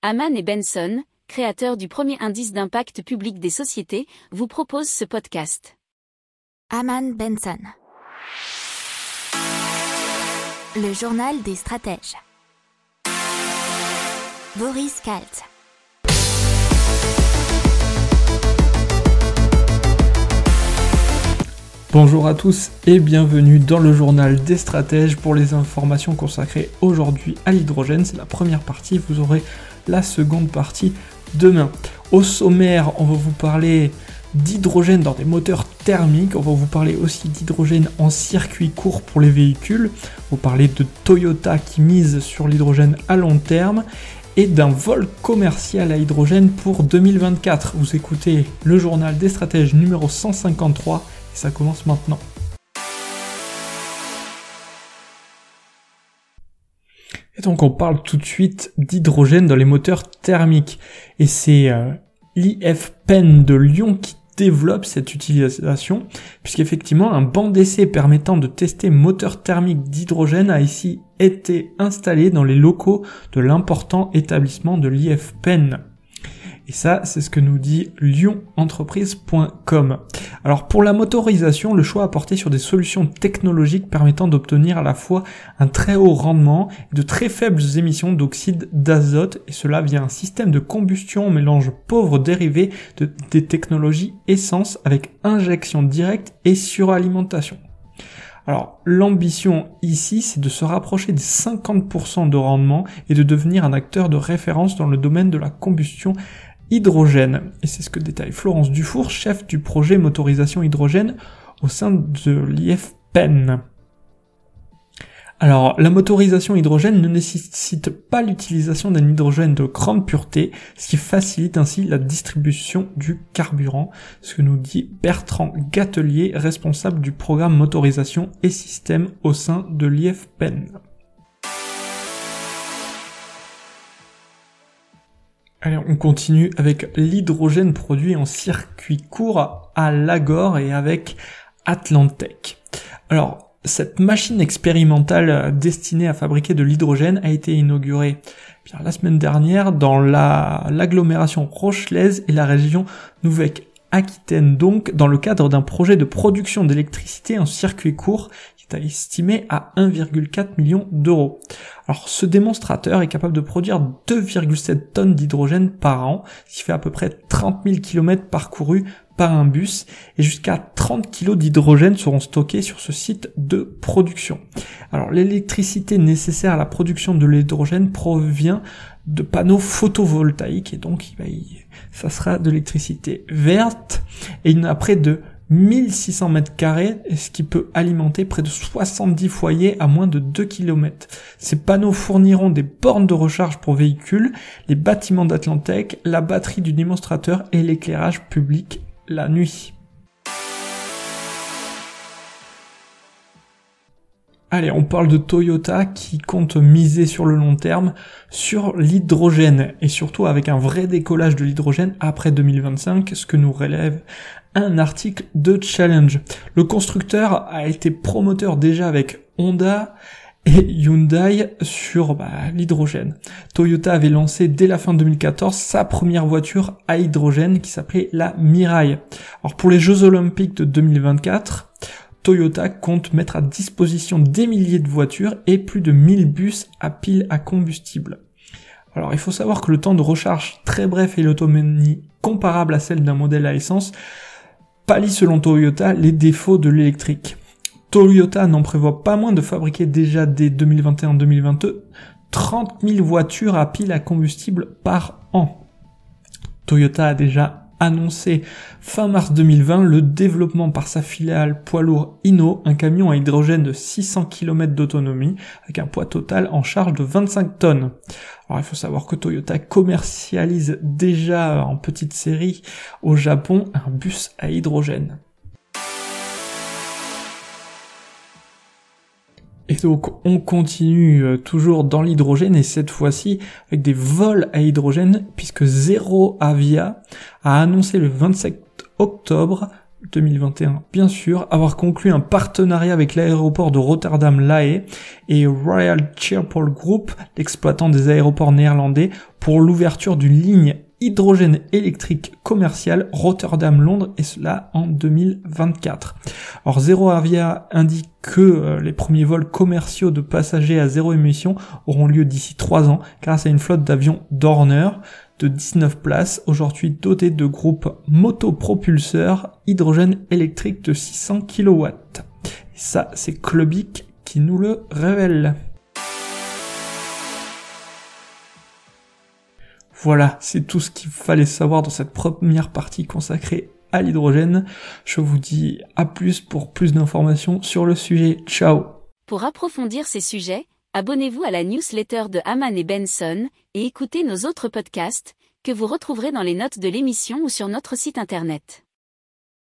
Haman et Benson, créateurs du premier indice d'impact public des sociétés, vous proposent ce podcast. Haman Benson. Le journal des stratèges. Boris Kalt. Bonjour à tous et bienvenue dans le journal des stratèges pour les informations consacrées aujourd'hui à l'hydrogène. C'est la première partie, vous aurez la seconde partie demain. Au sommaire, on va vous parler d'hydrogène dans des moteurs thermiques, on va vous parler aussi d'hydrogène en circuit court pour les véhicules, on va parler de Toyota qui mise sur l'hydrogène à long terme et d'un vol commercial à hydrogène pour 2024. Vous écoutez le journal des stratèges numéro 153 ça commence maintenant. Et donc on parle tout de suite d'hydrogène dans les moteurs thermiques. Et c'est euh, l'IFPEN de Lyon qui développe cette utilisation, puisqu'effectivement un banc d'essai permettant de tester moteur thermique d'hydrogène a ici été installé dans les locaux de l'important établissement de l'IFPEN. Et ça, c'est ce que nous dit lyonentreprise.com. Alors pour la motorisation, le choix a porté sur des solutions technologiques permettant d'obtenir à la fois un très haut rendement et de très faibles émissions d'oxyde d'azote, et cela via un système de combustion mélange pauvre dérivé de, des technologies essence avec injection directe et suralimentation. Alors l'ambition ici, c'est de se rapprocher des 50% de rendement et de devenir un acteur de référence dans le domaine de la combustion hydrogène. Et c'est ce que détaille Florence Dufour, chef du projet motorisation hydrogène au sein de l'IFPEN. Alors, la motorisation hydrogène ne nécessite pas l'utilisation d'un hydrogène de grande pureté, ce qui facilite ainsi la distribution du carburant, ce que nous dit Bertrand Gatelier, responsable du programme motorisation et système au sein de l'IFPEN. Allez, on continue avec l'hydrogène produit en circuit court à Lagor et avec Atlantec. Alors, cette machine expérimentale destinée à fabriquer de l'hydrogène a été inaugurée bien, la semaine dernière dans l'agglomération rochelaise et la région nouvelle Aquitaine donc dans le cadre d'un projet de production d'électricité en circuit court estimé à 1,4 million d'euros. Alors ce démonstrateur est capable de produire 2,7 tonnes d'hydrogène par an, ce qui fait à peu près 30 000 km parcourus par un bus, et jusqu'à 30 kg d'hydrogène seront stockés sur ce site de production. Alors l'électricité nécessaire à la production de l'hydrogène provient de panneaux photovoltaïques, et donc ça sera de l'électricité verte, et il y en a près de 1600 mètres carrés, ce qui peut alimenter près de 70 foyers à moins de 2 km. Ces panneaux fourniront des bornes de recharge pour véhicules, les bâtiments d'Atlantec, la batterie du démonstrateur et l'éclairage public la nuit. Allez, on parle de Toyota qui compte miser sur le long terme sur l'hydrogène et surtout avec un vrai décollage de l'hydrogène après 2025, ce que nous relève un article de Challenge. Le constructeur a été promoteur déjà avec Honda et Hyundai sur bah, l'hydrogène. Toyota avait lancé dès la fin 2014 sa première voiture à hydrogène qui s'appelait la Mirai. Alors pour les Jeux Olympiques de 2024, Toyota compte mettre à disposition des milliers de voitures et plus de 1000 bus à pile à combustible. Alors il faut savoir que le temps de recharge très bref et l'autonomie comparable à celle d'un modèle à essence pallie selon Toyota les défauts de l'électrique. Toyota n'en prévoit pas moins de fabriquer déjà dès 2021-2022 30 000 voitures à pile à combustible par an. Toyota a déjà annoncé fin mars 2020 le développement par sa filiale poids lourd Inno, un camion à hydrogène de 600 km d'autonomie avec un poids total en charge de 25 tonnes. Alors il faut savoir que Toyota commercialise déjà en petite série au Japon un bus à hydrogène. Et donc on continue euh, toujours dans l'hydrogène et cette fois-ci avec des vols à hydrogène puisque Zero Avia a annoncé le 27 octobre 2021, bien sûr, avoir conclu un partenariat avec l'aéroport de Rotterdam-La Haye et Royal Schiphol Group, l'exploitant des aéroports néerlandais, pour l'ouverture d'une ligne hydrogène électrique commercial Rotterdam-Londres et cela en 2024. Alors Zero Avia indique que euh, les premiers vols commerciaux de passagers à zéro émission auront lieu d'ici trois ans grâce à une flotte d'avions Dorner de 19 places, aujourd'hui dotée de groupes motopropulseurs hydrogène électrique de 600 kW. Ça, c'est Clubic qui nous le révèle. Voilà, c'est tout ce qu'il fallait savoir dans cette première partie consacrée à l'hydrogène. Je vous dis à plus pour plus d'informations sur le sujet. Ciao Pour approfondir ces sujets, abonnez-vous à la newsletter de Haman et Benson et écoutez nos autres podcasts que vous retrouverez dans les notes de l'émission ou sur notre site internet.